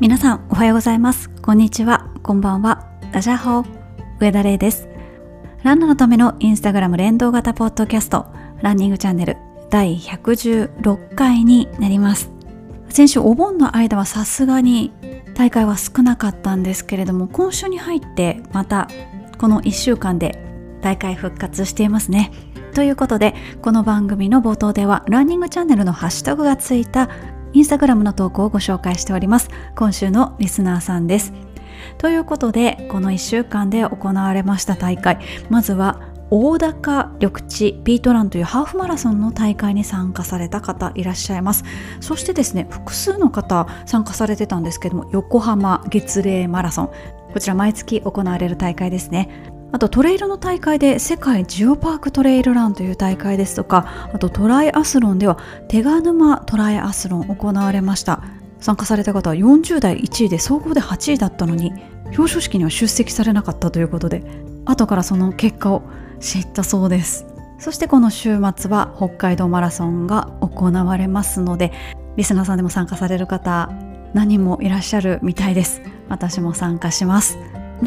皆さんおはようございます。こんにちは。こんばんは。ダジャホー。上田玲です。ランナーのためのインスタグラム連動型ポッドキャストランニングチャンネル第116回になります。先週お盆の間はさすがに大会は少なかったんですけれども今週に入ってまたこの1週間で大会復活していますね。ということでこの番組の冒頭ではランニングチャンネルのハッシュタグがついたインスタグラムの投稿をご紹介しております。今週のリスナーさんです。ということでこの1週間で行われました大会。まずは大高緑地ピートランというハーフマラソンの大会に参加された方いらっしゃいます。そしてですね複数の方参加されてたんですけども横浜月齢マラソン。こちら毎月行われる大会ですね。あとトレイルの大会で世界ジオパークトレイルランという大会ですとかあとトライアスロンでは手賀沼トライアスロン行われました。参加された方は40代1位で総合で8位だったのに表彰式には出席されなかったということで後からその結果を知ったそうです。そしてこの週末は北海道マラソンが行われますのでリスナーさんでも参加される方何人もいらっしゃるみたいです。私も参加します。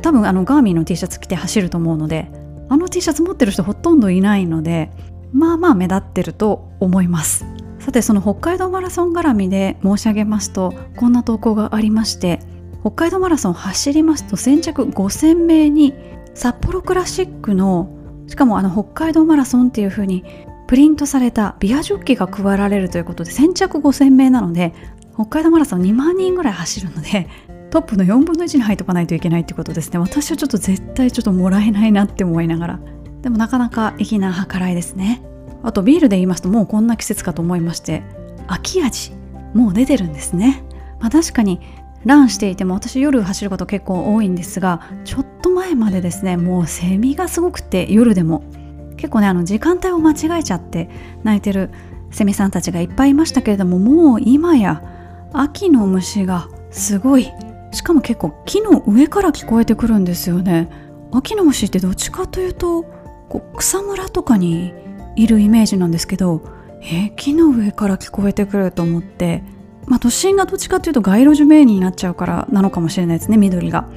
多分あのガーミンの T シャツ着て走ると思うのであの T シャツ持ってる人ほとんどいないのでまあまあ目立ってると思います。さてその北海道マラソン絡みで申し上げますとこんな投稿がありまして北海道マラソン走りますと先着5000名に札幌クラシックのしかもあの北海道マラソンっていう風にプリントされたビアジョッキが配られるということで先着5000名なので北海道マラソン2万人ぐらい走るのでトップの4分の1に入っておかないといけないってことですね。私はちょっと絶対ちょっともらえないなって思いながら。でもなかなか粋な計らいですね。あとビールで言いますともうこんな季節かと思いまして。秋味もう出てるんですね、まあ、確かにランしていても私夜走ること結構多いんですがちょっと前までですねもうセミがすごくて夜でも。結構ねあの時間帯を間違えちゃって泣いてるセミさんたちがいっぱいいましたけれどももう今や秋の虫がすごいしかも結構木の上から聞こえてくるんですよね。秋の虫ってどっちかというとこう草むらとかにいるイメージなんですけどえー、木の上から聞こえてくると思ってまあ都心がどっちかというと街路樹名になっちゃうからなのかもしれないですね緑が。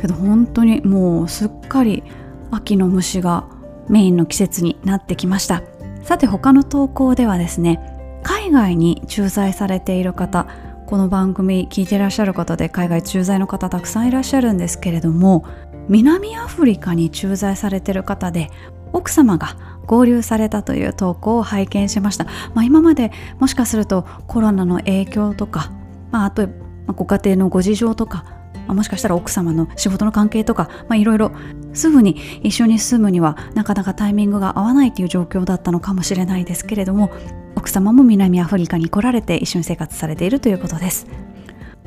けど本当にもうすっかり秋の虫がメインの季節になってきました。さて他の投稿ではですね海外に駐在されている方この番組聞いてらっしゃる方で海外駐在の方たくさんいらっしゃるんですけれども南アフリカに駐在されてる方で奥様が合流されたという投稿を拝見しました、まあ、今までもしかするとコロナの影響とか、まあ、あとご家庭のご事情とか、もしかしたら奥様の仕事の関係とかいろいろすぐに一緒に住むにはなかなかタイミングが合わないという状況だったのかもしれないですけれども奥様も南アフリカに来られて一緒に生活されているということです。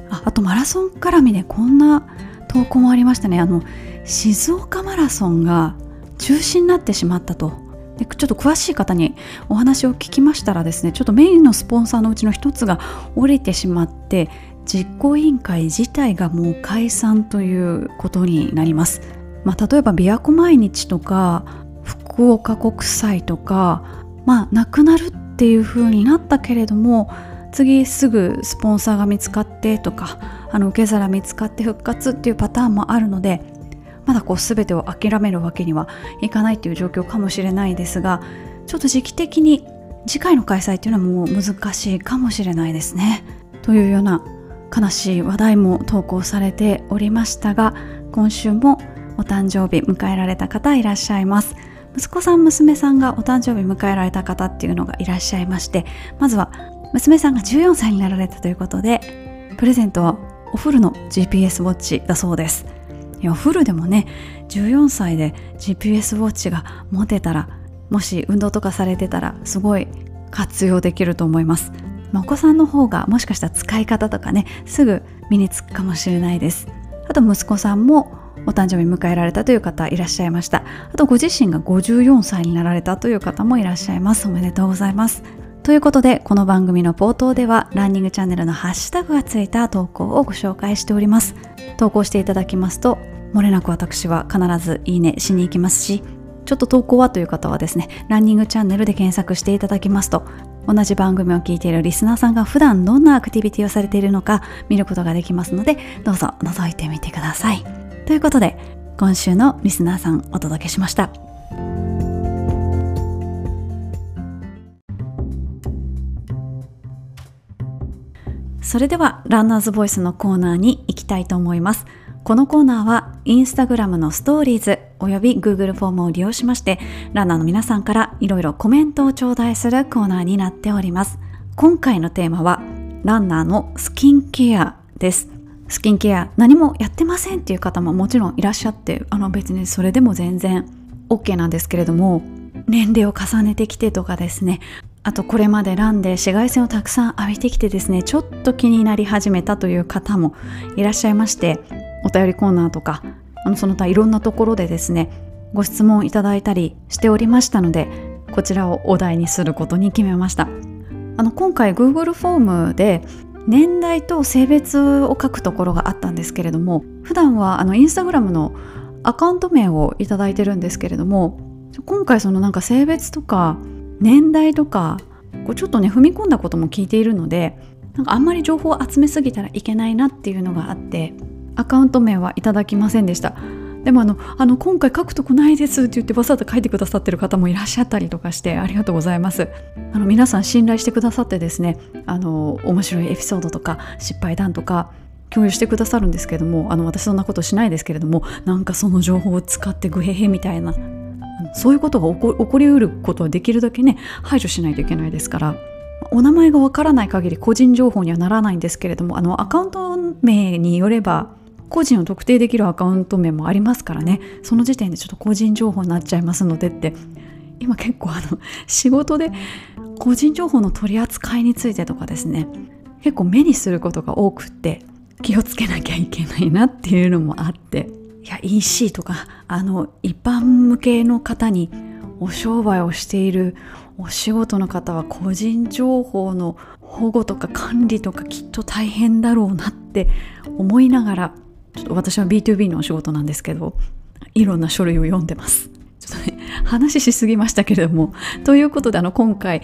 ああとマラソン絡みでこんな投稿もありましたね。あの静岡マラソンが中止になってしまったと。でちょっと詳しい方にお話を聞きましたらですねちょっとメインのスポンサーのうちの一つが降りてしまって実行委員会自体がもう解散ということになります、まあ、例えば琵琶湖毎日とか福岡国際とかまあなくなるっていう風になったけれども次すぐスポンサーが見つかってとかあの受け皿見つかって復活っていうパターンもあるのでまだこう全てを諦めるわけにはいかないっていう状況かもしれないですがちょっと時期的に次回の開催っていうのはもう難しいかもしれないですね。というような悲しい話題も投稿されておりましたが今週もお誕生日迎えられた方いらっしゃいます。息子さん娘さんがお誕生日迎えられた方っていうのがいらっしゃいましてまずは娘さんが14歳になられたということでプレゼントはおフルの GPS ウォッチだそうです。いやおフルでもね14歳で GPS ウォッチが持てたらもし運動とかされてたらすごい活用できると思います、まあ、お子さんの方がもしかしたら使い方とかねすぐ身につくかもしれないです。あと息子さんもお誕生日迎えられたという方いらっしゃいました。あとご自身が54歳になられたという方もいらっしゃいます。おめでとうございます。ということでこの番組の冒頭ではランニングチャンネルのハッシュタグがついた投稿をご紹介しております。投稿していただきますと漏れなく私は必ずいいねしに行きますしちょっと投稿はという方はですねランニングチャンネルで検索していただきますと同じ番組を聞いているリスナーさんが普段どんなアクティビティをされているのか見ることができますのでどうぞ覗いてみてください。ということで今週のリスナーさんお届けしました。それではランナーズボイスのコーナーに行きたいと思います。このコーナーはインスタグラムのストーリーズおよび Google フォームを利用しましてランナーの皆さんからいろいろコメントを頂戴するコーナーになっております。今回のテーマはランナーのスキンケアです。スキンケア何もやってませんっていう方ももちろんいらっしゃってあの別にそれでも全然 OK なんですけれども年齢を重ねてきてとかですね。あとこれまでランで紫外線をたくさん浴びてきてですねちょっと気になり始めたという方もいらっしゃいましてお便りコーナーとかあのその他いろんなところでですねご質問いただいたりしておりましたのでこちらをお題にすることに決めました。あの今回 Google フォームで年代と性別を書くところがあったんですけれども普段はあのインスタグラムのアカウント名をいただいてるんですけれども今回そのなんか性別とか年代とかこうちょっとね踏み込んだことも聞いているのでなんかあんまり情報を集めすぎたらいけないなっていうのがあってアカウント名はいただきませんでした。でもあのあの今回書くとこないですって言ってわざわざ書いてくださってる方もいらっしゃったりとかしてありがとうございます。あの皆さん信頼してくださってですねあの面白いエピソードとか失敗談とか共有してくださるんですけどもあの私そんなことしないですけれどもなんかその情報を使ってグヘヘみたいなそういうことが起こ起こりうることはできるだけね排除しないといけないですからお名前がわからない限り個人情報にはならないんですけれどもあのアカウント名によれば個人を特定できるアカウント名もありますからね。その時点でちょっと個人情報になっちゃいますのでって。今結構あの 仕事で個人情報の取り扱いについてとかですね。結構目にすることが多くって気をつけなきゃいけないなっていうのもあって。いや EC とかあの一般向けの方にお商売をしているお仕事の方は個人情報の保護とか管理とかきっと大変だろうなって思いながらちょっと私は B2B のお仕事なんですけどいろんな書類を読んでます。ちょっとね話しすぎましたけれどもということであの今回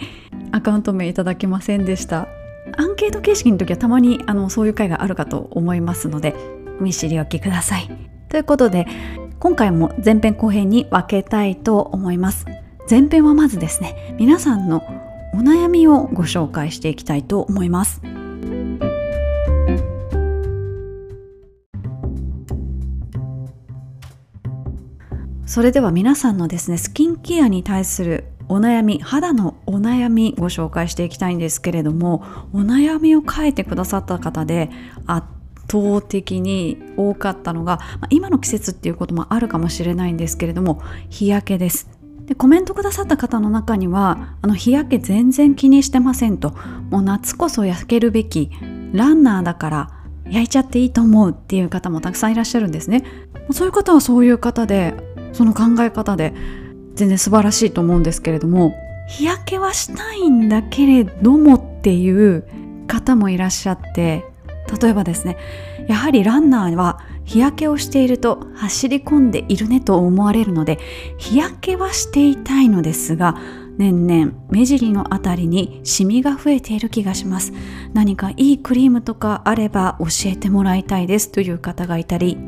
アカウント名いただけませんでした。アンケート形式の時はたまにあのそういう回があるかと思いますので見知りおきください。ということで今回も前編後編に分けたいと思います。前編はまずですね皆さんのお悩みをご紹介していきたいと思います。それでは皆さんのですねスキンケアに対するお悩み肌のお悩みご紹介していきたいんですけれどもお悩みを書いてくださった方で圧倒的に多かったのが、まあ、今の季節っていうこともあるかもしれないんですけれども日焼けです。でコメントくださった方の中にはあの日焼け全然気にしてませんともう夏こそ焼けるべきランナーだから焼いちゃっていいと思うっていう方もたくさんいらっしゃるんですね。そういう方はそういう方でその考え方で全然素晴らしいと思うんですけれども日焼けはしたいんだけれどもっていう方もいらっしゃって例えばですねやはりランナーは日焼けをしていると走り込んでいるねと思われるので日焼けはしていたいのですが年々目尻のあたりにシミが増えている気がします。何かいいクリームとかあれば教えてもらいたいですという方がいたり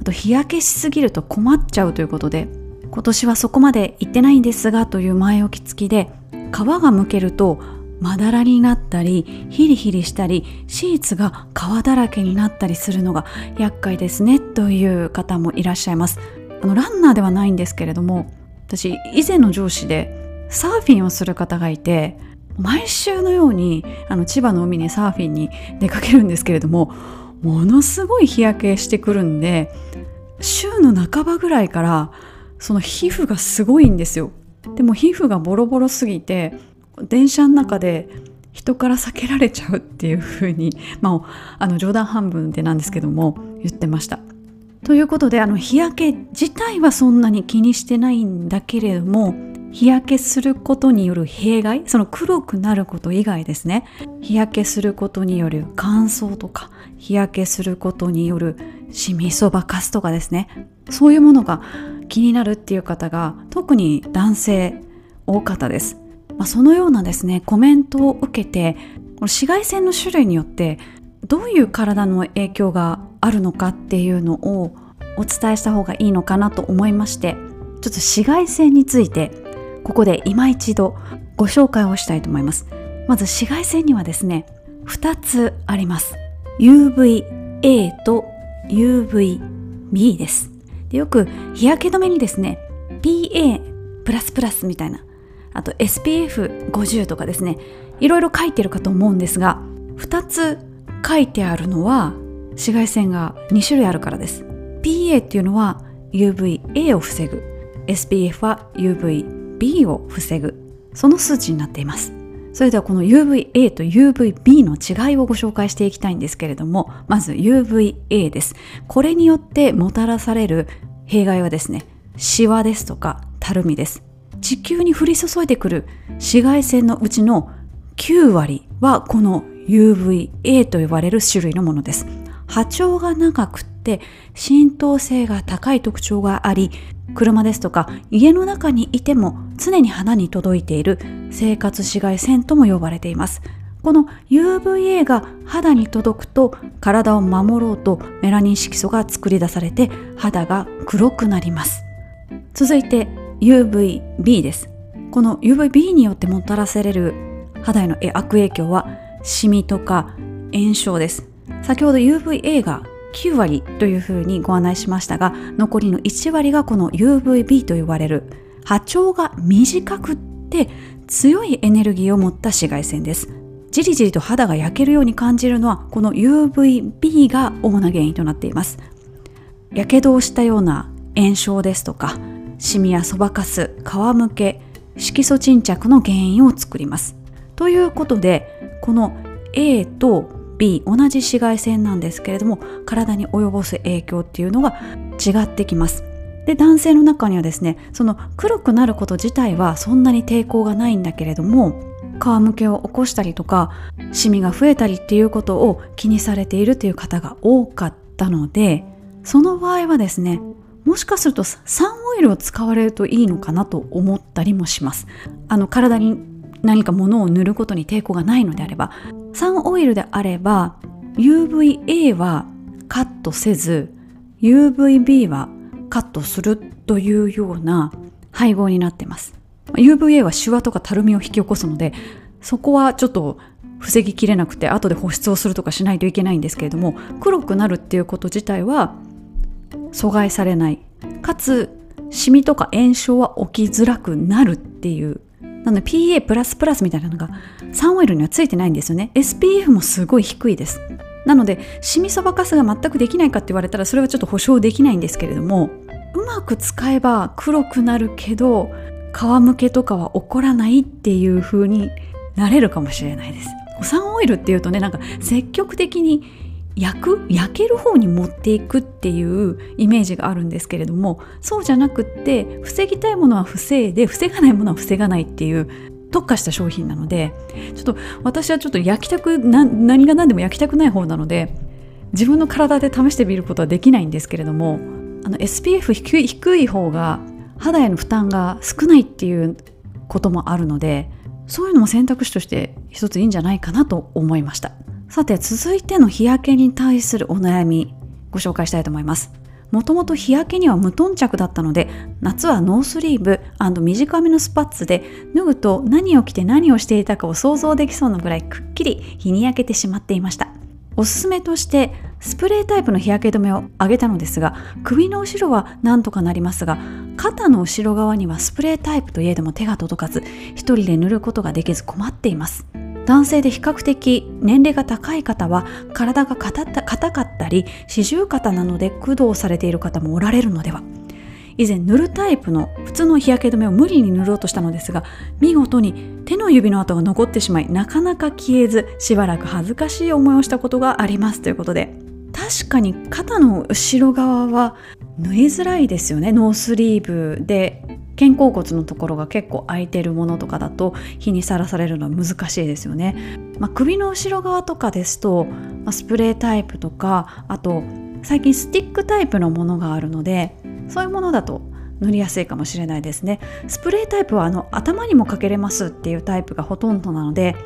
あと日焼けしすぎると困っちゃうということで今年はそこまで行ってないんですがという前置き付きで皮がむけるとまだらになったりヒリヒリしたりシーツが皮だらけになったりするのが厄介ですねという方もいらっしゃいます。あのランナーではないんですけれども私以前の上司でサーフィンをする方がいて毎週のようにあの千葉の海にサーフィンに出かけるんですけれどもものすごい日焼けしてくるんで週の半ばぐらいからその皮膚がすごいんですよ。でも皮膚がボロボロすぎて電車の中で人から避けられちゃうっていう風に まああの冗談半分でなんですけども言ってました。ということであの日焼け自体はそんなに気にしてないんだけれども日焼けすることによる弊害その黒くなること以外ですね。日焼けすることによる乾燥とか日焼けすることによるシミそばかすとかですね。そういうものが気になるっていう方が特に男性多かったです。まあ、そのようなですねコメントを受けて紫外線の種類によってどういう体の影響があるのかっていうのをお伝えした方がいいのかなと思いましてちょっと紫外線についてここで今一度ご紹介をしたいと思います。まず紫外線にはですね2つあります。UVA と UVB です。でよく日焼け止めにですね PA プラスプラスみたいなあと SPF50 とかですねいろいろ書いてるかと思うんですが2つ書いてあるのは紫外線が2種類あるからです。PA っていうのは UVA を防ぐ。SPF は UVB を防ぐ。その数値になっています。それではこの UVA と UVB の違いをご紹介していきたいんですけれどもまず UVA です。これによってもたらされる弊害はですねシワですとかたるみです。地球に降り注いでくる紫外線のうちの9割はこの UVA と呼ばれる種類のものです。波長が長くてって浸透性が高い特徴があり車ですとか家の中にいても常に肌に届いている生活紫外線とも呼ばれています。この UVA が肌に届くと体を守ろうとメラニン色素が作り出されて肌が黒くなります。続いて UVB です。この UVB によってもたらされる肌への悪影響はシミとか炎症です。先ほど UVA が9割というふうにご案内しましたが残りの1割がこの UVB と呼ばれる。波長が短くって強いエネルギーを持った紫外線です。じりじりと肌が焼けるように感じるのはこの UVB が主な原因となっています。やけどをしたような炎症ですとかシミやそばかす皮むけ色素沈着の原因を作ります。ということでこの A と B 同じ紫外線なんですけれども体に及ぼす影響っていうのが違ってきます。で男性の中にはですねその黒くなること自体はそんなに抵抗がないんだけれども皮むけを起こしたりとかシミが増えたりっていうことを気にされているという方が多かったのでその場合はですねもしかするとサンオイルを使われるといいのかなと思ったりもします。あの体に何か物を塗ることに抵抗がないのであればサンオイルであれば UVA はカットせず UVB はカットするというような配合になってます。UVA はシワとかたるみを引き起こすのでそこはちょっと防ぎきれなくて後で保湿をするとかしないといけないんですけれども黒くなるっていうこと自体は阻害されない。かつシミとか炎症は起きづらくなるっていうなので PA++ みたいなのが3オイルにはついてないんですよね。SPF もすごい低いです。なのでシミそばかすが全くできないかって言われたらそれはちょっと保証できないんですけれどもうまく使えば黒くなるけど皮むけとかは起こらないっていう風になれるかもしれないです。サンオイルっていうとねなんか積極的に焼く焼ける方に持っていくっていうイメージがあるんですけれどもそうじゃなくって防ぎたいものは防いで防がないものは防がないっていう特化した商品なのでちょっと私はちょっと焼きたく何が何でも焼きたくない方なので自分の体で試してみることはできないんですけれどもあの SPF 低い低い方が肌への負担が少ないっていうこともあるのでそういうのも選択肢として一ついいんじゃないかなと思いました。さて続いての日焼けに対するお悩みご紹介したいと思います。もともと日焼けには無頓着だったので夏はノースリーブ短めのスパッツで脱ぐと何を着て何をしていたかを想像できそうなぐらいくっきり日に焼けてしまっていました。おすすめとしてスプレータイプの日焼け止めをあげたのですが首の後ろはなんとかなりますが肩の後ろ側にはスプレータイプといえども手が届かず一人で塗ることができず困っています。男性で比較的年齢が高い方は体が硬かったり四十肩なので駆動されている方もおられるのでは以前塗るタイプの普通の日焼け止めを無理に塗ろうとしたのですが見事に手の指の跡が残ってしまいなかなか消えずしばらく恥ずかしい思いをしたことがありますということで確かに肩の後ろ側は縫いづらいですよね。ノースリーブで肩甲骨のところが結構空いてるものとかだと日にさらされるのは難しいですよね、まあ、首の後ろ側とかですと、まあ、スプレータイプとかあと最近スティックタイプのものがあるのでそういうものだと塗りやすいかもしれないですね。スプレータイプはあの頭にもかけれますっていうタイプがほとんどなので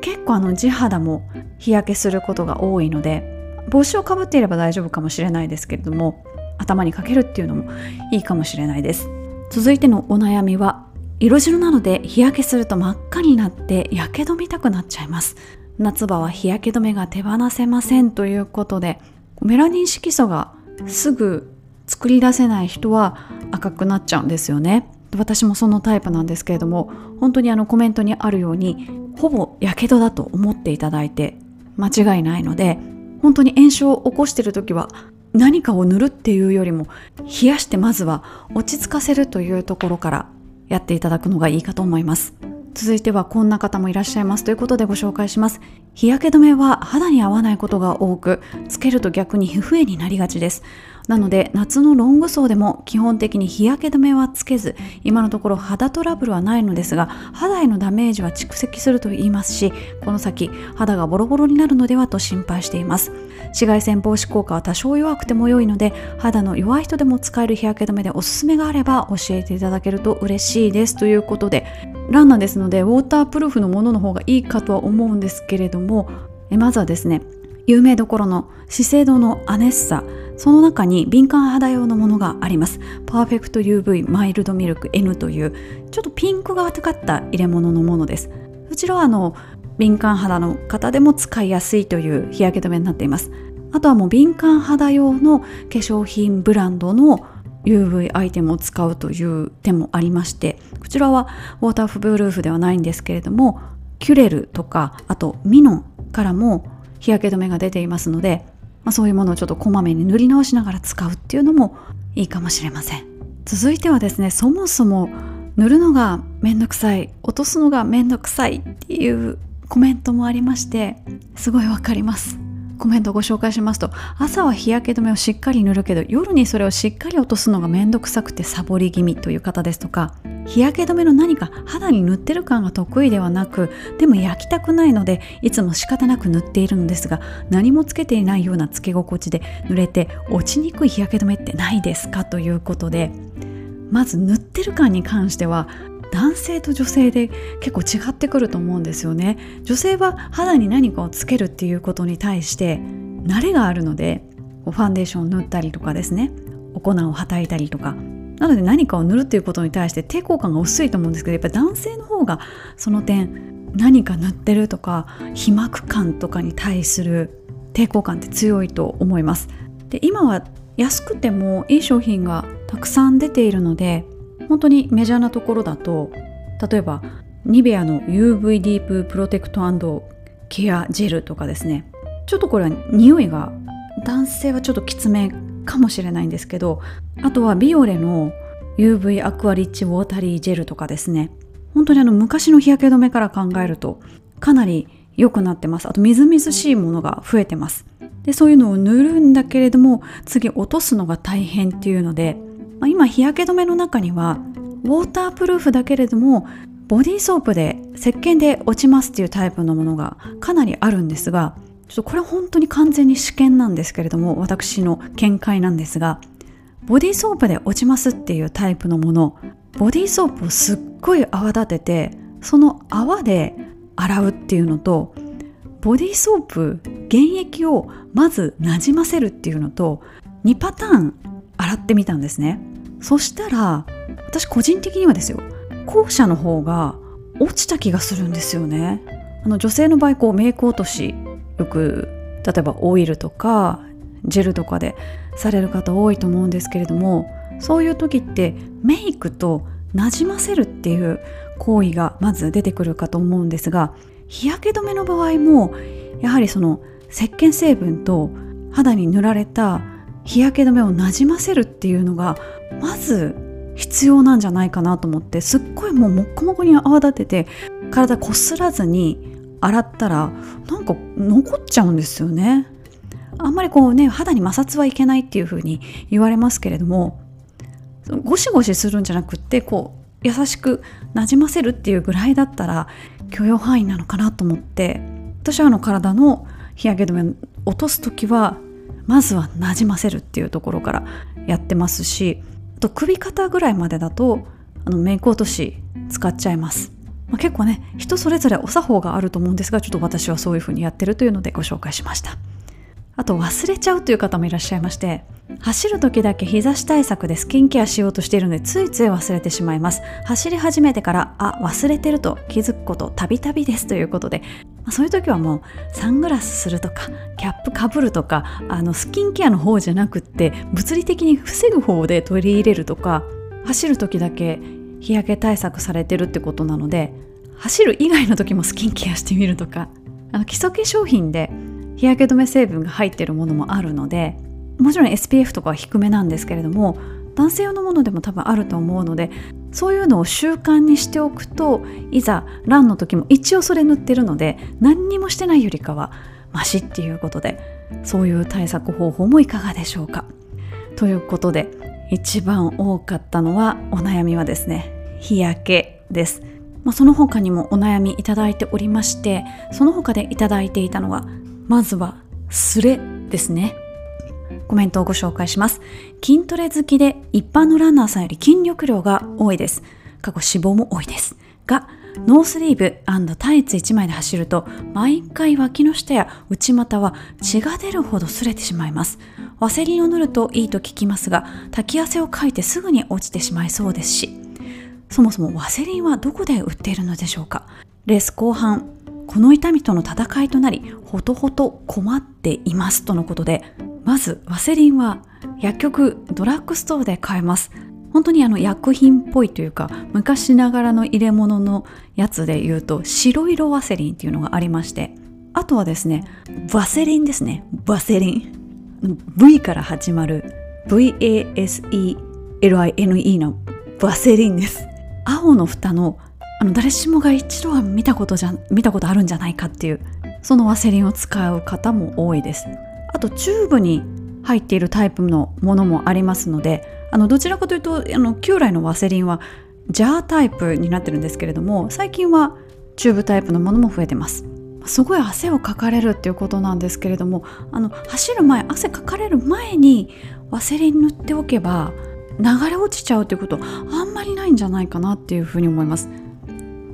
結構あの地肌も日焼けすることが多いので帽子をかぶっていれば大丈夫かもしれないですけれども頭にかけるっていうのもいいかもしれないです。続いてのお悩みは色白なので日焼けすると真っ赤になってやけど見たくなっちゃいます。夏場は日焼け止めが手放せませんということでメラニン色素がすぐ作り出せない人は赤くなっちゃうんですよね。私もそのタイプなんですけれども本当にあのコメントにあるようにほぼやけどだと思っていただいて間違いないので本当に炎症を起こしている時は何かを塗るっていうよりも冷やしてまずは落ち着かせるというところからやっていただくのがいいかと思います。続いてはこんな方もいらっしゃいます。ということでご紹介します。日焼け止めは肌に合わないことが多くつけると逆に皮膚炎になりがちです。なので夏のロング層でも基本的に日焼け止めはつけず今のところ肌トラブルはないのですが肌へのダメージは蓄積すると言いますしこの先肌がボロボロになるのではと心配しています。紫外線防止効果は多少弱くても良いので肌の弱い人でも使える日焼け止めでおすすめがあれば教えていただけると嬉しいです。ということでランナーですのでウォータープルーフのものの方がいいかとは思うんですけれどもまずはですね有名どころの資生堂のアネッサ。その中に敏感肌用のものがあります。パーフェクト UV マイルドミルク N というちょっとピンクがかった入れ物のものです。こちらはあの敏感肌の方でも使いやすいという日焼け止めになっています。あとはもう敏感肌用の化粧品ブランドの UV アイテムを使うという手もありましてこちらはウォーターフブルーフではないんですけれどもキュレルとかあとミノンからも日焼け止めが出ていますので、まあ、そういうものをちょっとこまめに塗り直しながら使うっていうのもいいかもしれません。続いてはですねそもそも塗るのがめんどくさい落とすのがめんどくさいっていうコメントもありましてすごいわかります。コメントをご紹介しますと朝は日焼け止めをしっかり塗るけど夜にそれをしっかり落とすのがめんどくさくてサボり気味という方ですとか日焼け止めの何か肌に塗ってる感が得意ではなくでも焼きたくないのでいつも仕方なく塗っているのですが何もつけていないようなつけ心地で塗れて落ちにくい日焼け止めってないですかということでまず塗ってる感に関しては男性と女性で結構違ってくると思うんですよね。女性は肌に何かをつけるっていうことに対して慣れがあるのでファンデーションを塗ったりとかですね。お粉をはたいたりとか。なので何かを塗るっていうことに対して抵抗感が薄いと思うんですけどやっぱり男性の方がその点何か塗ってるとか皮膜感とかに対する抵抗感って強いと思います。で今は安くてもいい商品がたくさん出ているので本当にメジャーなところだと例えばニベアの UV ディーププロテクトケアジェルとかですね。ちょっとこれは匂いが男性はちょっときつめかもしれないんですけどあとはビオレの UV アクアリッチウォータリージェルとかですね。本当にあの昔の日焼け止めから考えるとかなり良くなってます。あとみずみずしいものが増えてます。でそういうのを塗るんだけれども次落とすのが大変っていうので、まあ、今日焼け止めの中にはウォータープルーフだけれどもボディーソープで石鹸で落ちますっていうタイプのものがかなりあるんですがちょっとこれ本当に完全に試験なんですけれども私の見解なんですがボディーソープで落ちますっていうタイプのものボディーソープをすっごい泡立ててその泡で洗うっていうのとボディーソープ原液をまずなじませるっていうのと2パターン洗ってみたんですね。そしたら私個人的にはですよ後者の方が落ちた気がするんですよね。あの女性の場合こうメイク落としよく例えばオイルとかジェルとかでされる方多いと思うんですけれどもそういう時ってメイクとなじませるっていう行為がまず出てくるかと思うんですが日焼け止めの場合もやはりその石鹸成分と肌に塗られた日焼け止めをなじませるっていうのがまず必要なんじゃないかなと思ってすっごいもうもっこもこに泡立てて体こすらずに洗ったらなんか残っちゃうんですよね。あんまりこうね肌に摩擦はいけないっていう風に言われますけれどもゴシゴシするんじゃなくってこう優しくなじませるっていうぐらいだったら許容範囲なのかなと思って私はあの体の日焼け止めを落とす時はまずはなじませるっていうところからやってますしあと首肩ぐらいまでだとあのメイク落とし使っちゃいます、まあ、結構ね人それぞれお作法があると思うんですがちょっと私はそういう風にやってるというのでご紹介しました。あと忘れちゃうという方もいらっしゃいまして走る時だけ日差し対策でスキンケアしようとしているのでついつい忘れてしまいます。走り始めてからあ忘れてると気づくことたびたびですということでそういう時はもうサングラスするとかキャップかぶるとかあのスキンケアの方じゃなくって物理的に防ぐ方で取り入れるとか走る時だけ日焼け対策されてるってことなので走る以外の時もスキンケアしてみるとかあの基礎化粧品で日焼け止め成分が入ってるものもあるのでもちろん SPF とかは低めなんですけれども男性用のものでも多分あると思うのでそういうのを習慣にしておくといざランの時も一応それ塗ってるので何にもしてないよりかはマシっていうことでそういう対策方法もいかがでしょうか。ということで一番多かったのはお悩みはですね日焼けです、まあ、その他にもお悩みいただいておりましてその他でいただいていたのはまずはスレですねコメントをご紹介します。筋トレ好きで一般のランナーさんより筋力量が多いです。過去脂肪も多いです。が、ノースリーブタイツ1枚で走ると毎回脇の下や内股は血が出るほど擦れてしまいます。ワセリンを塗るといいと聞きますが、滝汗をかいてすぐに落ちてしまいそうですし、そもそもワセリンはどこで売っているのでしょうかレース後半、この痛みとの戦いとなり、ほとほと困っていますとのことで、まずワセリンは薬局ドラッグストアで買えます。本当にあの薬品っぽいというか昔ながらの入れ物のやつで言うと白色ワセリンっていうのがありましてあとはですねワセリンですね。ワセリン。V から始まる VASELINE のワセリンです。青の蓋のあの誰しもが一度は見たことじゃ見たことあるんじゃないかっていうそのワセリンを使う方も多いです。あとチューブに入っているタイプのものもありますのであのどちらかというとあの旧来のワセリンはジャータイプになってるんですけれども最近はチューブタイプのものも増えてます。すごい汗をかかれるっていうことなんですけれどもあの走る前汗かかれる前にワセリン塗っておけば流れ落ちちゃうっていうことあんまりないんじゃないかなっていうふうに思います。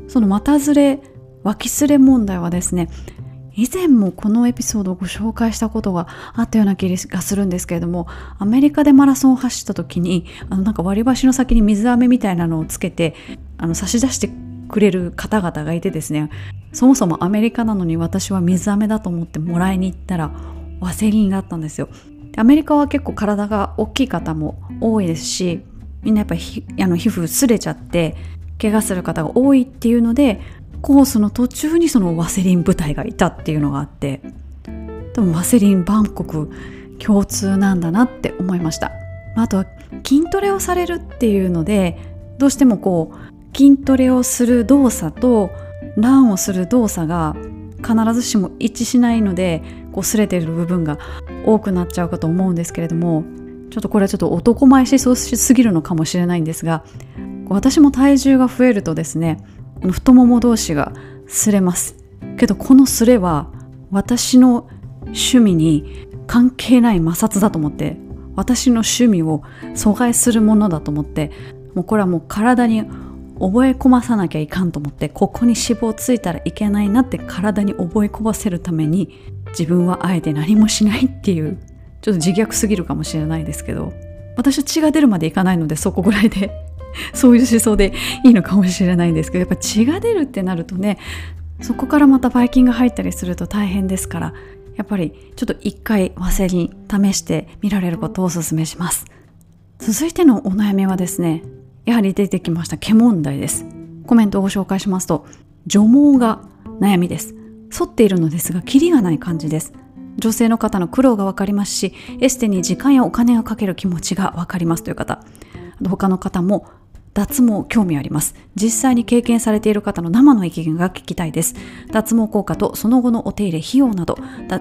その股ずれ脇すれ問題はですね以前もこのエピソードをご紹介したことがあったような気がするんですけれどもアメリカでマラソンを走った時にあのなんか割り箸の先に水飴みたいなのをつけてあの差し出してくれる方々がいてですねそもそもアメリカなのに私は水飴だと思ってもらいに行ったらワセリンだったんですよ。アメリカは結構体が大きい方も多いですしみんなやっぱりあの皮膚すれちゃって怪我する方が多いっていうのでコースの途中にそのワセリン部隊がいたっていうのがあってでもワセリンバンコク共通なんだなって思いました。あとは筋トレをされるっていうのでどうしてもこう筋トレをする動作とランをする動作が必ずしも一致しないのでこう擦れてる部分が多くなっちゃうかと思うんですけれどもちょっとこれはちょっと男前しそうすぎるのかもしれないんですが私も体重が増えるとですね太もも同士が擦れます。けどこの擦れは私の趣味に関係ない摩擦だと思って私の趣味を阻害するものだと思ってもうこれはもう体に覚え込まさなきゃいかんと思ってここに脂肪ついたらいけないなって体に覚え込ませるために自分はあえて何もしないっていうちょっと自虐すぎるかもしれないですけど私は血が出るまでいかないのでそこぐらいで そういう思想でいいのかもしれないんですけどやっぱ血が出るってなるとねそこからまたばい菌が入ったりすると大変ですからやっぱりちょっと一回ワセリン試してみられることをお勧めします。続いてのお悩みはですねやはり出てきました毛問題です。コメントをご紹介しますと除毛が悩みです。反っているのですがキリがない感じです。女性の方の苦労がわかりますしエステに時間やお金をかける気持ちがわかりますという方他の方も脱毛興味あります。実際に経験されている方の生の意見が聞きたいです。脱毛効果とその後のお手入れ費用など、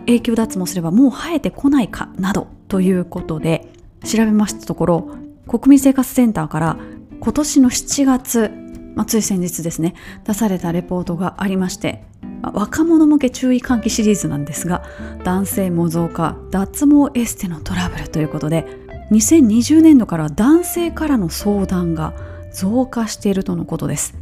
永久脱毛すればもう生えてこないかなどということで調べましたところ、国民生活センターから今年の7月、まあ、つい先日ですね、出されたレポートがありまして、若者向け注意喚起シリーズなんですが、男性模造化、脱毛エステのトラブルということで、2020年度から男性からの相談が増加しているとのことです。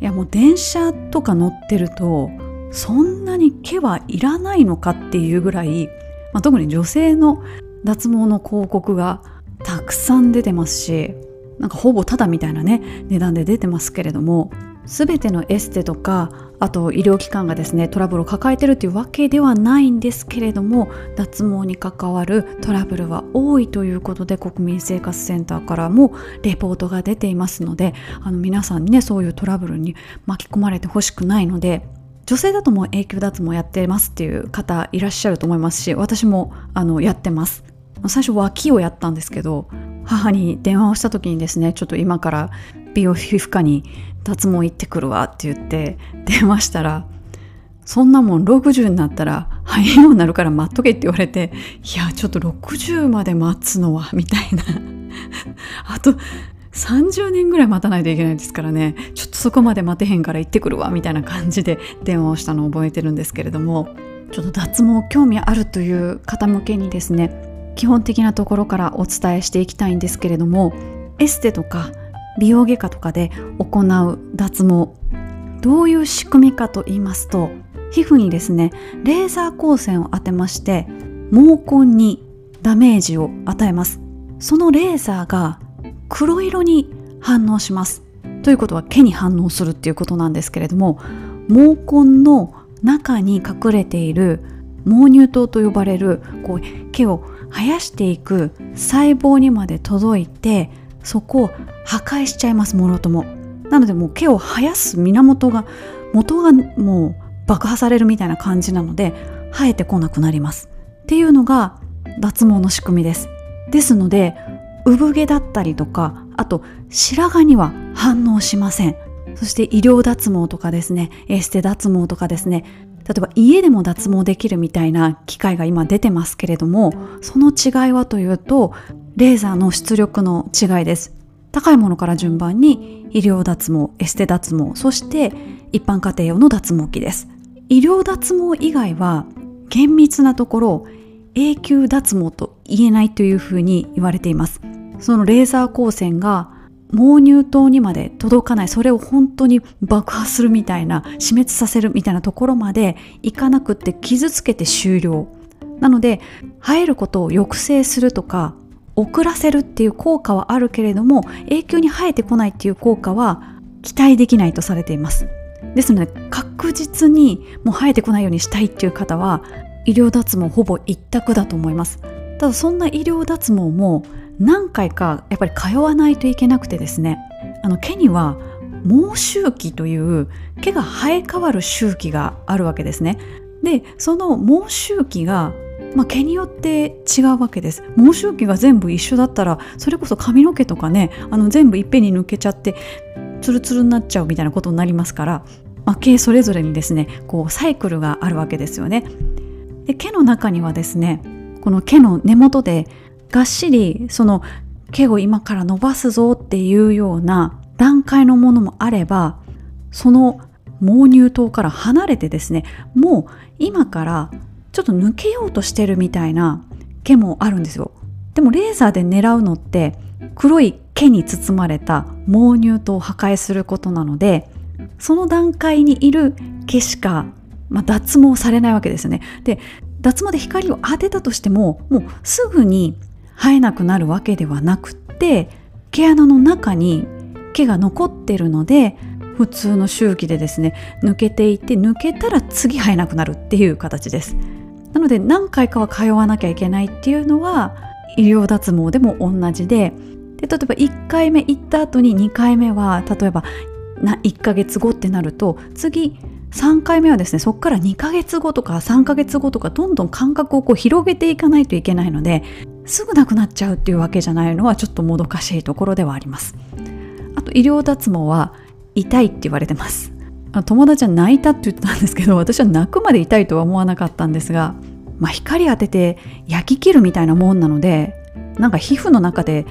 いやもう電車とか乗ってるとそんなに毛はいらないのかっていうぐらい、まあ、特に女性の脱毛の広告がたくさん出てますしなんかほぼタダみたいなね値段で出てますけれども全てのエステとかあと医療機関がですねトラブルを抱えてるというわけではないんですけれども脱毛に関わるトラブルは多いということで国民生活センターからもレポートが出ていますのであの皆さんにねそういうトラブルに巻き込まれてほしくないので女性だともう永久脱毛やってますっていう方いらっしゃると思いますし私もあのやってます。最初脇をやったんですけど母に電話をした時にですねちょっと今から美容皮膚科に脱毛行ってくるわって言って電話したらそんなもん60になったら肺炎になるから待っとけって言われていやちょっと60まで待つのはみたいな。あと30年ぐらい待たないといけないですからね。ちょっとそこまで待てへんから行ってくるわみたいな感じで電話をしたのを覚えてるんですけれどもちょっと脱毛興味あるという方向けにですね基本的なところからお伝えしていきたいんですけれどもエステとか美容外科とかで行う脱毛どういう仕組みかと言いますと皮膚にですねレーザー光線を当てまして毛根にダメージを与えます。そのレーザーが黒色に反応します。ということは毛に反応するっていうことなんですけれども毛根の中に隠れている毛乳糖と呼ばれるこう毛を生やしていく細胞にまで届いてそこを破壊しちゃいますもろとも。なのでもう毛を生やす源が元がもう爆破されるみたいな感じなので生えてこなくなります。っていうのが脱毛の仕組みです。ですので産毛だったりとかあと白髪には反応しません。そして医療脱毛とかですねエステ脱毛とかですね例えば家でも脱毛できるみたいな機械が今出てますけれどもその違いはというとレーザーの出力の違いです。高いものから順番に医療脱毛エステ脱毛そして一般家庭用の脱毛器です。医療脱毛以外は厳密なところ永久脱毛と言えないというふうに言われています。そのレーザー光線が毛乳糖にまで届かない。それを本当に爆破するみたいな死滅させるみたいなところまでいかなくって傷つけて終了。なので生えることを抑制するとか遅らせるっていう効果はあるけれども永久に生えてこないっていう効果は期待できないとされています。ですので確実にもう生えてこないようにしたいっていう方は医療脱毛ほぼ一択だと思います。ただそんな医療脱毛も何回かやっぱり通わないといけなくてですね。あの毛には毛周期という毛が生え変わる周期があるわけですね。でその毛周期がまあ、毛によって違うわけです。毛周期が全部一緒だったらそれこそ髪の毛とかねあの全部いっぺんに抜けちゃってツルツルになっちゃうみたいなことになりますから、まあ、毛それぞれにですねこうサイクルがあるわけですよね。で毛の中にはですねこの毛の根元でがっしりその毛を今から伸ばすぞっていうような段階のものもあればその毛乳糖から離れてですねもう今からちょっと抜けようとしてるみたいな毛もあるんですよ。でもレーザーで狙うのって黒い毛に包まれた毛乳糖を破壊することなのでその段階にいる毛しか、まあ、脱毛されないわけですよね。で脱毛で光を当てたとしてももうすぐに生えなくなるわけではなくって毛穴の中に毛が残ってるので普通の周期でですね抜けていって抜けたら次生えなくなるっていう形です。なので何回かは通わなきゃいけないっていうのは医療脱毛でも同じでで例えば1回目行った後に2回目は例えばな1ヶ月後ってなると次3回目はですねそこから2ヶ月後とか3ヶ月後とかどんどん間隔をこう広げていかないといけないのですぐなくなっちゃうっていうわけじゃないのはちょっともどかしいところではあります。あと医療脱毛は痛いって言われてます。友達は泣いたって言ってたんですけど私は泣くまで痛いとは思わなかったんですが、まあ、光当てて焼き切るみたいなもんなのでなんか皮膚の中で、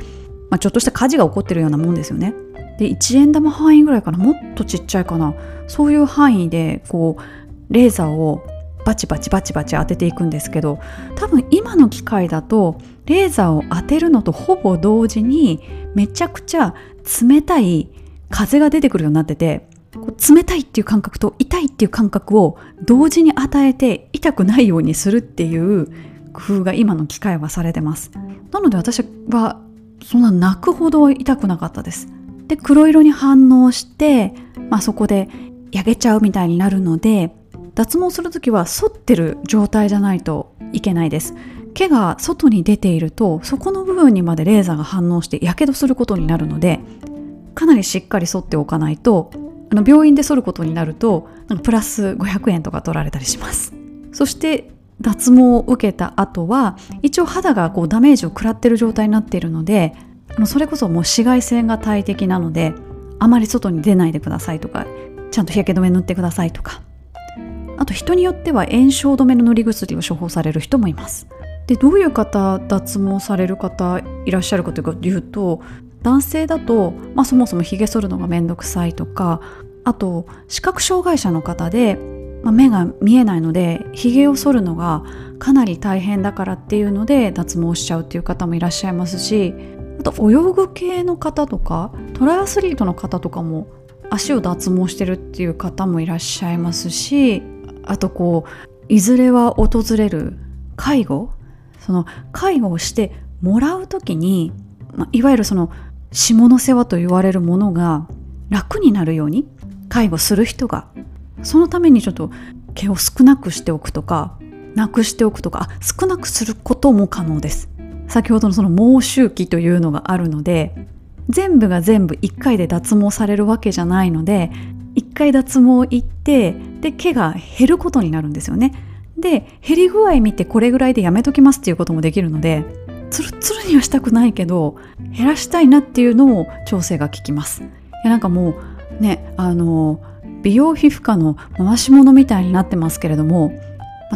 まあ、ちょっとした火事が起こってるようなもんですよね。で1円玉範囲ぐらいかな。もっとちっちゃいかな。そういう範囲でこうレーザーをバチバチバチバチ当てていくんですけど多分今の機械だとレーザーを当てるのとほぼ同時にめちゃくちゃ冷たい風が出てくるようになってて冷たいっていう感覚と痛いっていう感覚を同時に与えて痛くないようにするっていう工夫が今の機械はされてます。なので私はそんな泣くほど痛くなかったです。で黒色に反応して、まあ、そこで焼けちゃうみたいになるので脱毛する時は反ってる状態じゃないといけないです。毛が外に出ているとそこの部分にまでレーザーが反応してやけどすることになるのでかなりしっかり反っておかないとあの病院で剃ることになるとなんかプラス500円とか取られたりします。そして脱毛を受けた後は一応肌がこうダメージを食らってる状態になっているのであのそれこそもう紫外線が大敵なのであまり外に出ないでくださいとかちゃんと日焼け止め塗ってくださいとかあと人によっては炎症止めの塗り薬を処方される人もいます。でどういう方脱毛される方いらっしゃるかというかいうと男性だと、まあ、そもそもひげ剃るのがめんどくさいとかあと視覚障害者の方で、まあ、目が見えないのでひげを剃るのがかなり大変だからっていうので脱毛しちゃうっていう方もいらっしゃいますしあと泳ぐ系の方とかトライアスリートの方とかも足を脱毛してるっていう方もいらっしゃいますしあとこういずれは訪れる介護？その介護をしてもらう時に、まあ、いわゆるその下の世話と言われるものが楽になるように介護する人がそのためにちょっと毛を少なくしておくとかなくしておくとか少なくすることも可能です。先ほどのその毛周期というのがあるので全部が全部1回で脱毛されるわけじゃないので1回脱毛行ってで毛が減ることになるんですよね。で減り具合見てこれぐらいでやめときますっていうこともできるのでツルツルにはしたくないけど減らしたいなっていうのを調整が効きます。いやなんかもうねあの美容皮膚科の回し物みたいになってますけれども、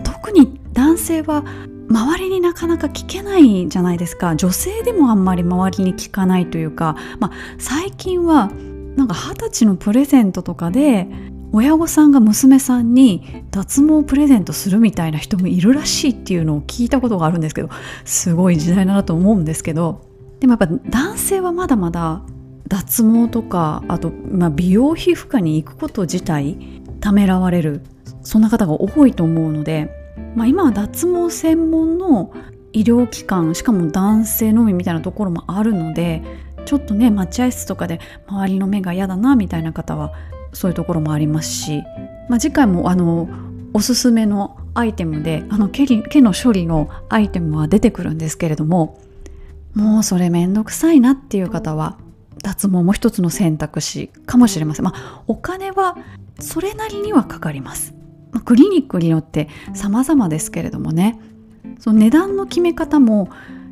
特に男性は周りになかなか聞けないじゃないですか。女性でもあんまり周りに聞かないというか、まあ、最近はなんか二十歳のプレゼントとかで親御さんが娘さんに脱毛プレゼントするみたいな人もいるらしいっていうのを聞いたことがあるんですけどすごい時代だなと思うんですけどでもやっぱ男性はまだまだ脱毛とかあと、まあ、美容皮膚科に行くこと自体ためらわれるそんな方が多いと思うので、まあ、今は脱毛専門の医療機関しかも男性のみみたいなところもあるのでちょっとね待合室とかで周りの目が嫌だなみたいな方はそういうところもありますし、まあ、次回もあのおすすめのアイテムであの毛の処理のアイテムは出てくるんですけれどももうそれめんどくさいなっていう方は脱毛も一つの選択肢かもしれません。まあ、お金はそれなりにはかかります。まあ、クリニックによって様々ですけれどもねその値段の決め方も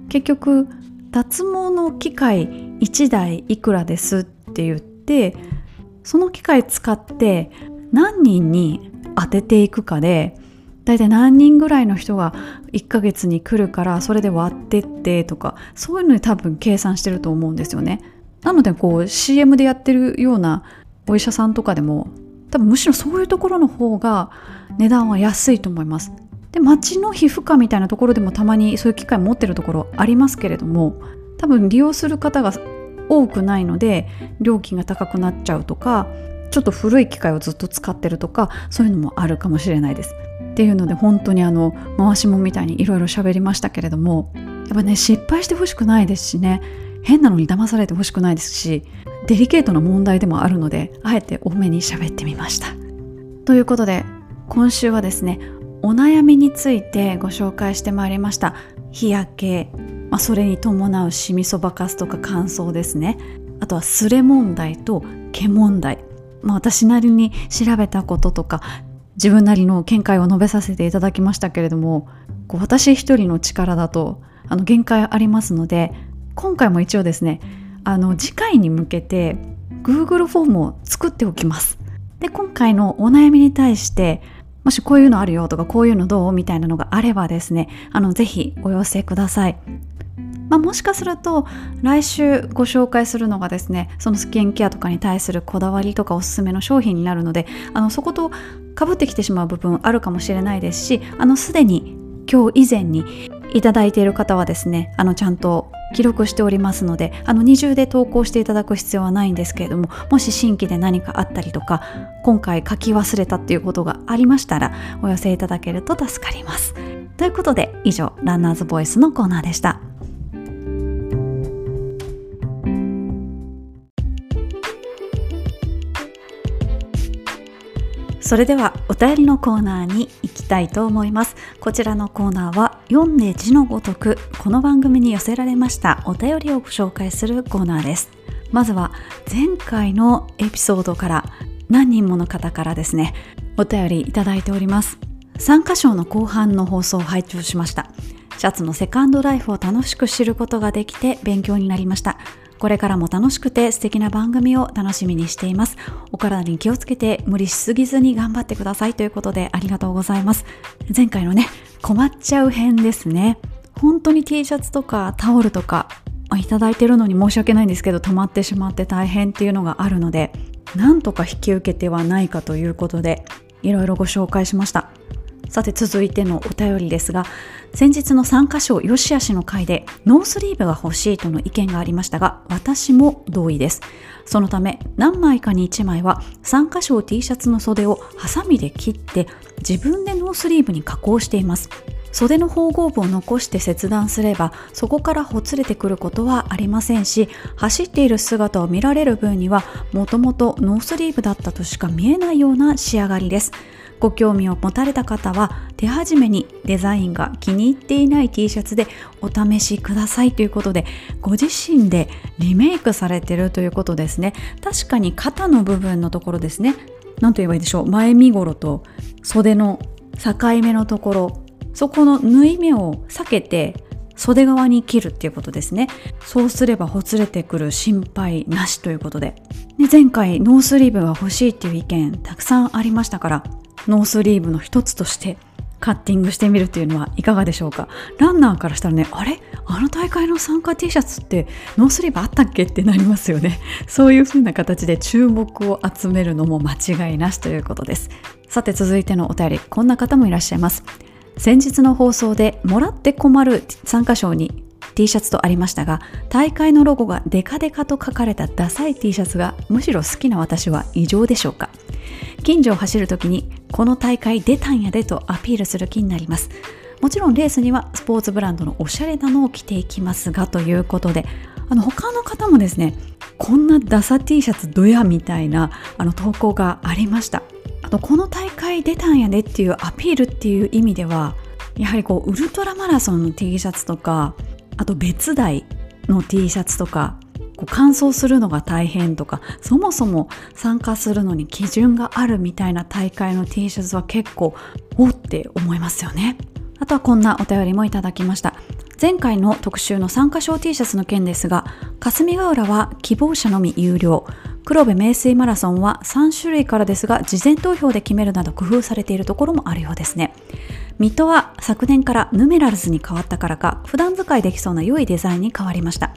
結局脱毛の機械1台いくらですって言ってその機械使って何人に当てていくかで大体何人ぐらいの人が1ヶ月に来るからそれで割ってってとかそういうのに多分計算してると思うんですよね。なのでこう CM でやってるようなお医者さんとかでも多分むしろそういうところの方が値段は安いと思います。で街の皮膚科みたいなところでもたまにそういう機械持ってるところありますけれども多分利用する方が多くないので料金が高くなっちゃうとかちょっと古い機械をずっと使ってるとかそういうのもあるかもしれないです。っていうので本当にあの回しもみたいにいろいろ喋りましたけれどもやっぱね失敗してほしくないですしね変なのに騙されてほしくないですしデリケートな問題でもあるのであえて多めに喋ってみました。ということで今週はですねお悩みについてご紹介してまいりました。日焼け。まあ、それに伴うシミそばかすとか乾燥ですね。あとはスレ問題と毛問題、まあ、私なりに調べたこととか自分なりの見解を述べさせていただきましたけれども私一人の力だとあの限界ありますので今回も一応ですねあの次回に向けて Google フォームを作っておきます。で今回のお悩みに対してもしこういうのあるよとかこういうのどうみたいなのがあればですねあのぜひお寄せください。まあ、もしかすると来週ご紹介するのがですねそのスキンケアとかに対するこだわりとかおすすめの商品になるのであのそことかぶってきてしまう部分あるかもしれないですしあのすでに今日以前にいただいている方はですねあのちゃんと記録しておりますのであの二重で投稿していただく必要はないんですけれどももし新規で何かあったりとか今回書き忘れたっていうことがありましたらお寄せいただけると助かります。ということで以上ランナーズボイスのコーナーでした。それではお便りのコーナーに行きたいと思います。こちらのコーナーは読んで字のごとくこの番組に寄せられましたお便りをご紹介するコーナーです。まずは前回のエピソードから何人もの方からですねお便りいただいております。参加賞の後半の放送を拝聴しました。シャツのセカンドライフを楽しく知ることができて勉強になりました。これからも楽しくて素敵な番組を楽しみにしています。お体に気をつけて無理しすぎずに頑張ってくださいということでありがとうございます。前回のね、困っちゃう編ですね。本当に T シャツとかタオルとかいただいてるのに申し訳ないんですけど溜まってしまって大変っていうのがあるのでなんとか引き受けてはないかということでいろいろご紹介しましたさて続いてのお便りですが先日の参加賞よしあしの会でノースリーブが欲しいとの意見がありましたが私も同意です。そのため何枚かに1枚は参加賞 T シャツの袖をハサミで切って自分でノースリーブに加工しています。袖の縫合部を残して切断すればそこからほつれてくることはありませんし走っている姿を見られる分にはもともとノースリーブだったとしか見えないような仕上がりです。ご興味を持たれた方は手始めにデザインが気に入っていない T シャツでお試しくださいということでご自身でリメイクされてるということですね。確かに肩の部分のところですね。何と言えばいいでしょう。前身頃と袖の境目のところ。そこの縫い目を避けて袖側に切るっていうことですね。そうすればほつれてくる心配なしということで。で前回ノースリーブが欲しいっていう意見たくさんありましたからノースリーブの一つとしてカッティングしてみるっていうのはいかがでしょうか？ランナーからしたらねあれ？あの大会の参加 T シャツってノースリーブあったっけってなりますよね。そういう風な形で注目を集めるのも間違いなしということです。さて続いてのお便りこんな方もいらっしゃいます。先日の放送でもらって困る参加賞に T シャツとありましたが大会のロゴがデカデカと書かれたダサい T シャツがむしろ好きな私は異常でしょうか。近所を走るときにこの大会出たんやでとアピールする気になります。もちろんレースにはスポーツブランドのおしゃれなのを着ていきますがということであの他の方もですねこんなダサ T シャツどやみたいなあの投稿がありました。あとこの大会出たんやでっていうアピールっていう意味ではやはりこうウルトラマラソンの T シャツとかあと別台の T シャツとかこう乾燥するのが大変とかそもそも参加するのに基準があるみたいな大会の T シャツは結構おって思いますよね。あとはこんなお便りもいただきました。前回の特集の参加賞 T シャツの件ですが霞ヶ浦は希望者のみ有料。黒部名水マラソンは3種類からですが事前投票で決めるなど工夫されているところもあるようですね。水戸は昨年からヌメラルズに変わったからか普段使いできそうな良いデザインに変わりました。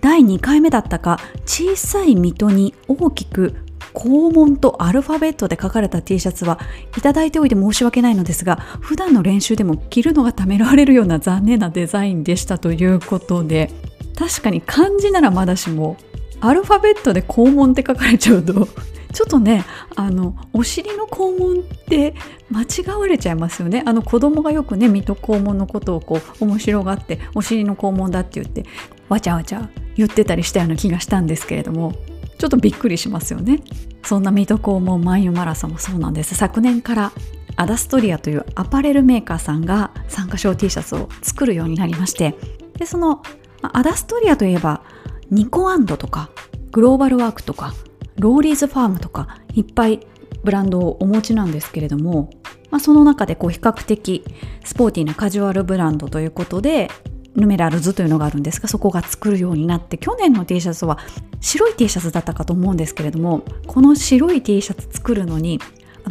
第2回目だったか小さい水戸に大きく肛門とアルファベットで書かれた T シャツはいただいておいて申し訳ないのですが普段の練習でも着るのがためられるような残念なデザインでしたということで。確かに漢字ならまだしもアルファベットで肛門って書かれちゃうと ちょっとねあのお尻の肛門って間違われちゃいますよね。あの子供がよくね水戸黄門のことをこう面白がってお尻の肛門だって言ってわちゃわちゃ言ってたりしたような気がしたんですけれどもちょっとびっくりしますよね。そんな水戸黄門万葉マラソンもそうなんです。昨年からアダストリアというアパレルメーカーさんが参加賞 T シャツを作るようになりまして。でそのアダストリアといえばニコアンドとかグローバルワークとかローリーズファームとかいっぱいブランドをお持ちなんですけれども、まあ、その中でこう比較的スポーティーなカジュアルブランドということでヌメラルズというのがあるんですがそこが作るようになって去年の T シャツは白い T シャツだったかと思うんですけれどもこの白い T シャツ作るのに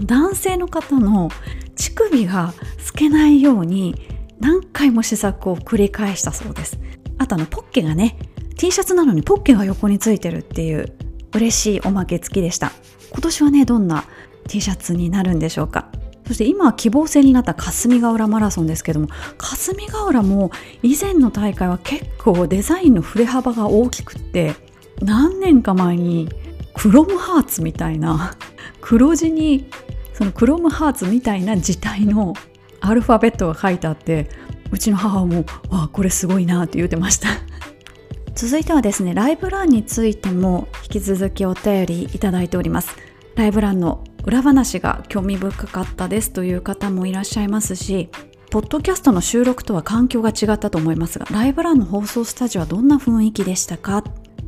男性の方の乳首が透けないように何回も試作を繰り返したそうです。あとあのポッケがね T シャツなのにポッケが横についてるっていう嬉しいおまけ付きでした。今年はねどんな T シャツになるんでしょうか？そして今希望戦になった霞ヶ浦マラソンですけども霞ヶ浦も以前の大会は結構デザインの振れ幅が大きくって何年か前にクロムハーツみたいな黒地にそのクロムハーツみたいな字体のアルファベットが書いてあってうちの母も「わあこれすごいな」って言ってました。続いてはですねライブランについても引き続きお便りいただいております。ライブランの裏話が興味深かったですという方もいらっしゃいますしポッドキャストの収録とは環境が違ったと思いますがライブランの放送スタジオはどんな雰囲気でしたか？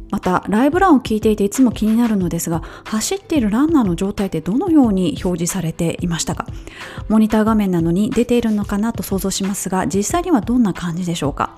またライブランを聞いていていつも気になるのですが走っているランナーの状態ってどのように表示されていましたか？モニター画面なのに出ているのかなと想像しますが実際にはどんな感じでしょうか？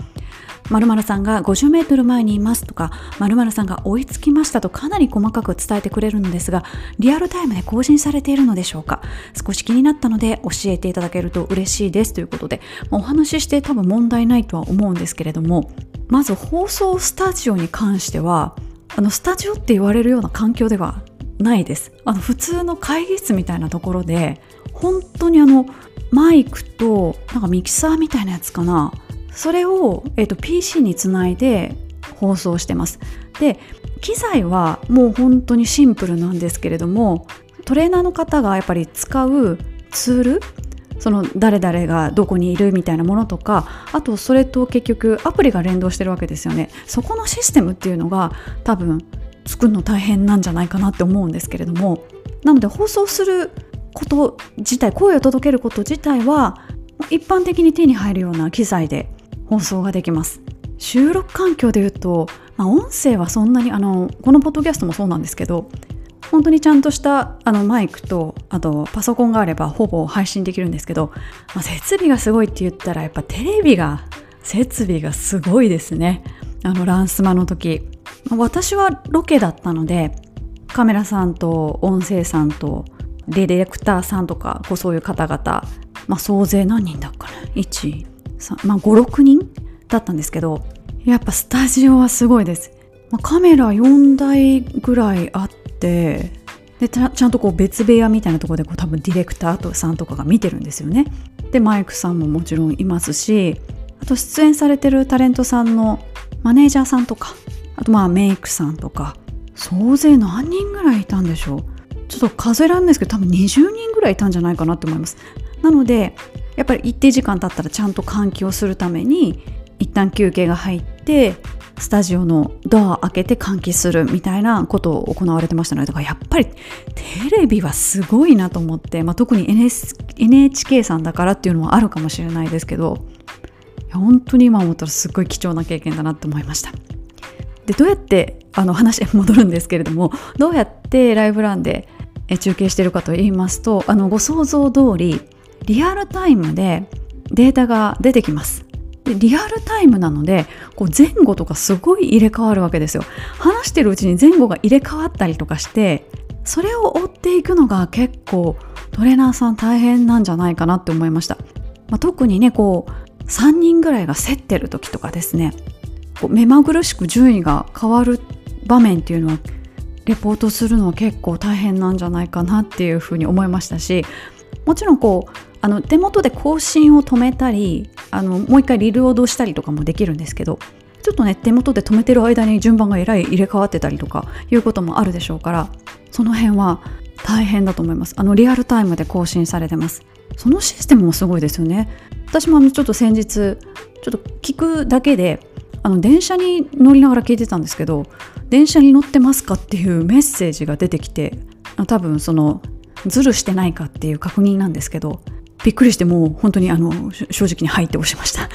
〇〇さんが50メートル前にいますとか〇〇さんが追いつきましたとかなり細かく伝えてくれるのですがリアルタイムで更新されているのでしょうか？少し気になったので教えていただけると嬉しいですということでお話しして多分問題ないとは思うんですけれどもまず放送スタジオに関してはあのスタジオって言われるような環境ではないです。あの普通の会議室みたいなところで本当にあのマイクとなんかミキサーみたいなやつかな。それを、えーと、PC につないで放送してます。で機材はもう本当にシンプルなんですけれどもトレーナーの方がやっぱり使うツールその誰々がどこにいるみたいなものとかあとそれと結局アプリが連動してるわけですよね。そこのシステムっていうのが多分作るの大変なんじゃないかなって思うんですけれどもなので放送すること自体声を届けること自体は一般的に手に入るような機材で放送ができます。収録環境で言うと、まあ、音声はそんなにあのこのポッドキャストもそうなんですけど本当にちゃんとしたあのマイクとあとパソコンがあればほぼ配信できるんですけど、まあ、設備がすごいって言ったらやっぱテレビが設備がすごいですね。あのランスマの時、私はロケだったのでカメラさんと音声さんとディレクターさんとかこうそういう方々、まあ、総勢何人だっかな？1まあ、56人だったんですけどやっぱスタジオはすごいです、まあ、カメラ4台ぐらいあってでちゃんとこう別部屋みたいなところでこう多分ディレクターさんとかが見てるんですよね。でマイクさんももちろんいますしあと出演されてるタレントさんのマネージャーさんとかあとまあメイクさんとか総勢何人ぐらいいたんでしょう。ちょっと数えられないですけど多分20人ぐらいいたんじゃないかなと思います。なのでやっぱり一定時間経ったらちゃんと換気をするために一旦休憩が入ってスタジオのドアを開けて換気するみたいなことを行われてましたのでだからやっぱりテレビはすごいなと思って、まあ、特に NHK さんだからっていうのもあるかもしれないですけど本当に今思ったらすっごい貴重な経験だなって思いました。でどうやってあの話 戻るんですけれどもどうやってライブランで中継してるかと言いますとあのご想像通りリアルタイムでデータが出てきます。でリアルタイムなのでこう前後とかすごい入れ替わるわけですよ。話してるうちに前後が入れ替わったりとかしてそれを追っていくのが結構トレーナーさん大変なんじゃないかなって思いました、まあ、特にねこう3人ぐらいが競ってる時とかですね。こう目まぐるしく順位が変わる場面っていうのはレポートするのは結構大変なんじゃないかなっていうふうに思いましたしもちろんこうあの手元で更新を止めたりあのもう一回リロードしたりとかもできるんですけどちょっとね手元で止めてる間に順番がえらい入れ替わってたりとかいうこともあるでしょうからその辺は大変だと思います。あのリアルタイムで更新されてます。そのシステムもすごいですよね。私もあのちょっと先日ちょっと聞くだけであの電車に乗りながら聞いてたんですけど電車に乗ってますかっていうメッセージが出てきて多分そのズルしてないかっていう確認なんですけどびっくりしてもう本当にあの正直に入って押しました。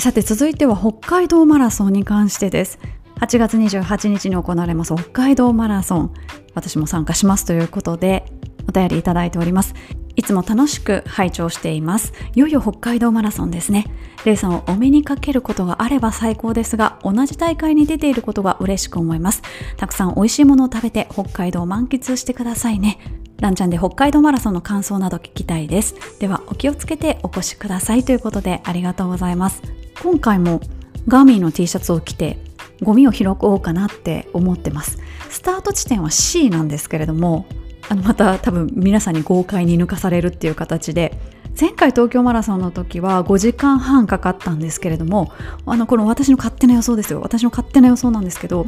さて続いては北海道マラソンに関してです。8月28日に行われます北海道マラソン。私も参加しますということでお便りいただいております。いつも楽しく拝聴しています。いよいよ北海道マラソンですね。レイさんをお目にかけることがあれば最高ですが、同じ大会に出ていることが嬉しく思います。たくさん美味しいものを食べて北海道を満喫してくださいね。ランちゃんで北海道マラソンの感想など聞きたいです。ではお気をつけてお越しくださいということでありがとうございます。今回もガーミーの T シャツを着てゴミを拾おうかなって思ってますスタート地点は C なんですけれどもあのまた多分皆さんに豪快に抜かされるっていう形で前回東京マラソンの時は5時間半かかったんですけれどもあのこの私の勝手な予想ですよ私の勝手な予想なんですけど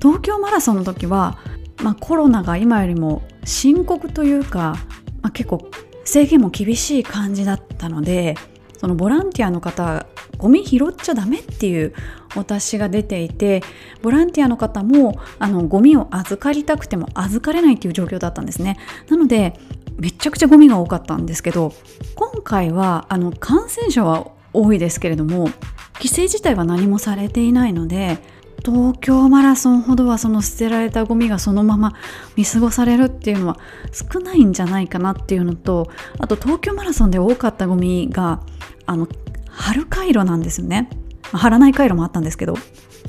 東京マラソンの時は、まあ、コロナが今よりも深刻というか、まあ、結構制限も厳しい感じだったのでそのボランティアの方ゴミ拾っちゃダメっていうお達しが出ていてボランティアの方もあのゴミを預かりたくても預かれないっていう状況だったんですね。なのでめちゃくちゃゴミが多かったんですけど今回はあの感染者は多いですけれども規制自体は何もされていないので東京マラソンほどはその捨てられたゴミがそのまま見過ごされるっていうのは少ないんじゃないかなっていうのとあと東京マラソンで多かったゴミがあの貼る回路なんですよね。貼らない回路もあったんですけど。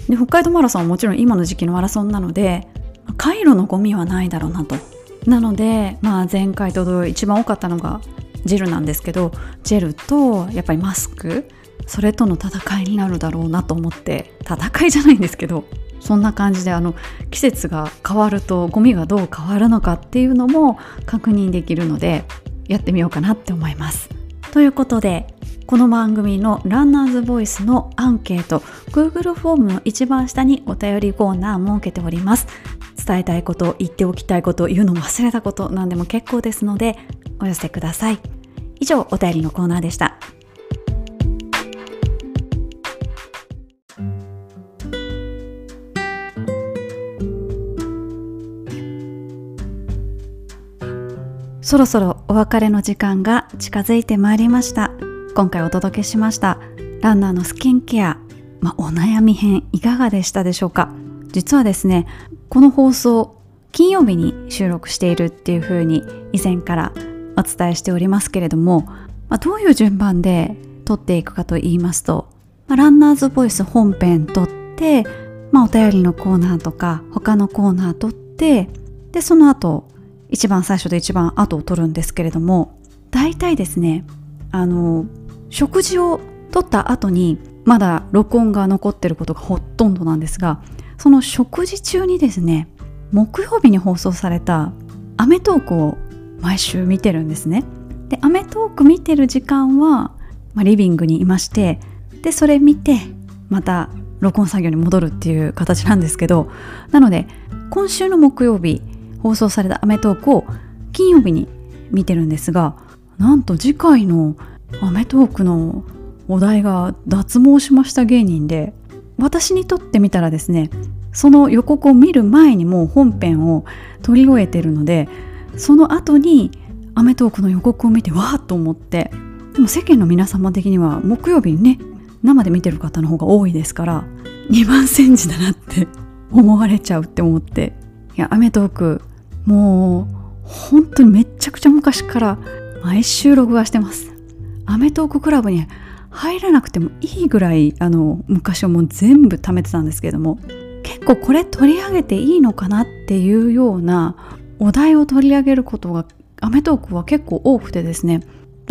で北海道マラソンはもちろん今の時期のマラソンなので回路のゴミはないだろうなと。なので、まあ、前回と同様一番多かったのがジェルなんですけどジェルとやっぱりマスク。それとの戦いになるだろうなと思って戦いじゃないんですけどそんな感じであの季節が変わるとゴミがどう変わるのかっていうのも確認できるのでやってみようかなって思います。ということでこの番組のランナーズボイスのアンケート Google フォームの一番下にお便りコーナー設けております。伝えたいこと言っておきたいこと言うの忘れたこと何でも結構ですのでお寄せください。以上お便りのコーナーでした。そろそろお別れの時間が近づいてまいりました。今回お届けしましたランナーのスキンケア、まあ、お悩み編いかがでしたでしょうか？実はですねこの放送金曜日に収録しているっていう風に以前からお伝えしておりますけれども、まあ、どういう順番で撮っていくかと言いますと、まあ、ランナーズボイス本編撮って、まあ、お便りのコーナーとか他のコーナー撮ってでその後一番最初で一番後を取るんですけれども大体ですねあの食事をとった後にまだ録音が残ってることがほとんどなんですがその食事中にですね木曜日に放送された『アメトーク』を毎週見てるんですね。で『アメトーーク』見てる時間は、まあ、リビングにいましてでそれ見てまた録音作業に戻るっていう形なんですけどなので今週の木曜日放送された『アメトーク』を金曜日に見てるんですがなんと次回の『アメトーク』のお題が脱毛しました芸人で私にとってみたらですねその予告を見る前にもう本編を撮り終えてるのでその後に『アメトーク』の予告を見てわーっと思ってでも世間の皆様的には木曜日にね生で見てる方の方が多いですから2番煎じだなって思われちゃうって思っていや『アメトーク』もう本当にめちゃくちゃ昔から毎週録画してます。アメトーククラブに入らなくてもいいぐらいあの昔はもう全部貯めてたんですけども結構これ取り上げていいのかなっていうようなお題を取り上げることがアメトークは結構多くてですね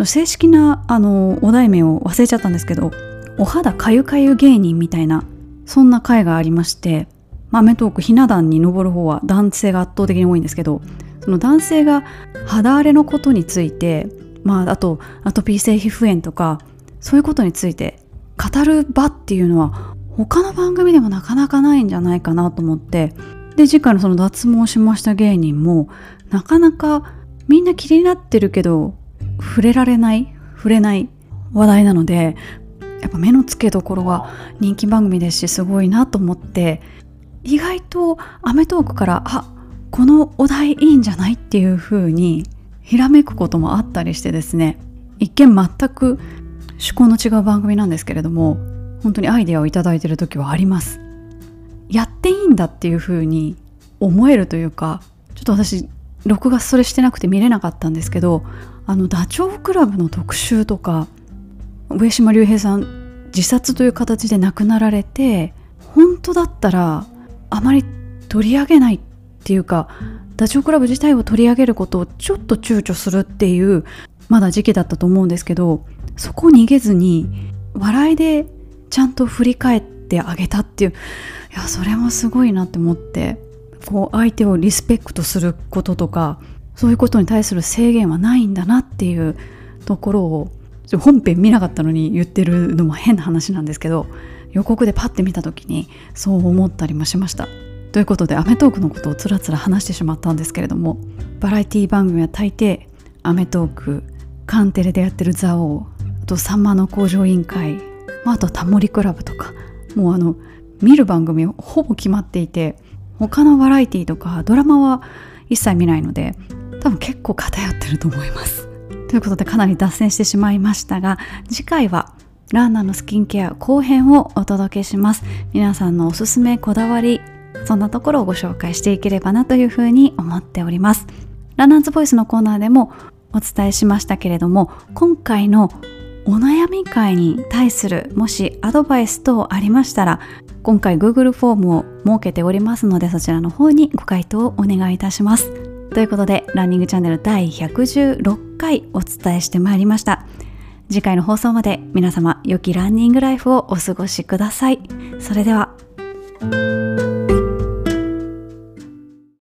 正式なあのお題名を忘れちゃったんですけどお肌かゆかゆ芸人みたいなそんな回がありましてアメトークひな壇に登る方は男性が圧倒的に多いんですけどその男性が肌荒れのことについてまああとアトピー性皮膚炎とかそういうことについて語る場っていうのは他の番組でもなかなかないんじゃないかなと思ってで次回のその脱毛しました芸人もなかなかみんな気になってるけど触れられない触れない話題なのでやっぱ目の付けどころが人気番組ですしすごいなと思って意外と『アメトーーク』からあこのお題いいんじゃないっていう風にひらめくこともあったりしてですね。一見全く趣向の違う番組なんですけれども本当にアイデアを頂いてる時はあります。やっていいんだっていう風に思えるというかちょっと私録画それしてなくて見れなかったんですけどあのダチョウ倶楽部の特集とか上島竜兵さん自殺という形で亡くなられて本当だったらあまり取り上げないっていうかダチョウ倶楽部自体を取り上げることをちょっと躊躇するっていうまだ時期だったと思うんですけどそこを逃げずに笑いでちゃんと振り返ってあげたっていういやそれもすごいなって思ってこう相手をリスペクトすることとかそういうことに対する制限はないんだなっていうところを本編見なかったのに言ってるのも変な話なんですけど予告でパッて見た時にそう思ったりもしました。ということで『アメトーーク』のことをつらつら話してしまったんですけれどもバラエティ番組は大抵『アメトーク』カンテレでやってる「ザオあと「さんまの工場委員会」あ、あと「タモリクラブ」とかもうあの見る番組ほぼ決まっていて他のバラエティとかドラマは一切見ないので多分結構偏ってると思います。ということでかなり脱線してしまいましたが次回はランナーのスキンケア後編をお届けします。皆さんのおすすめこだわりそんなところをご紹介していければなというふうに思っております。ランナーズボイスのコーナーでもお伝えしましたけれども今回のお悩み会に対するもしアドバイス等ありましたら今回 Google フォームを設けておりますのでそちらの方にご回答をお願いいたします。ということでランニングチャンネル第116回お伝えしてまいりました。次回の放送まで皆様良きランニングライフをお過ごしください。それでは。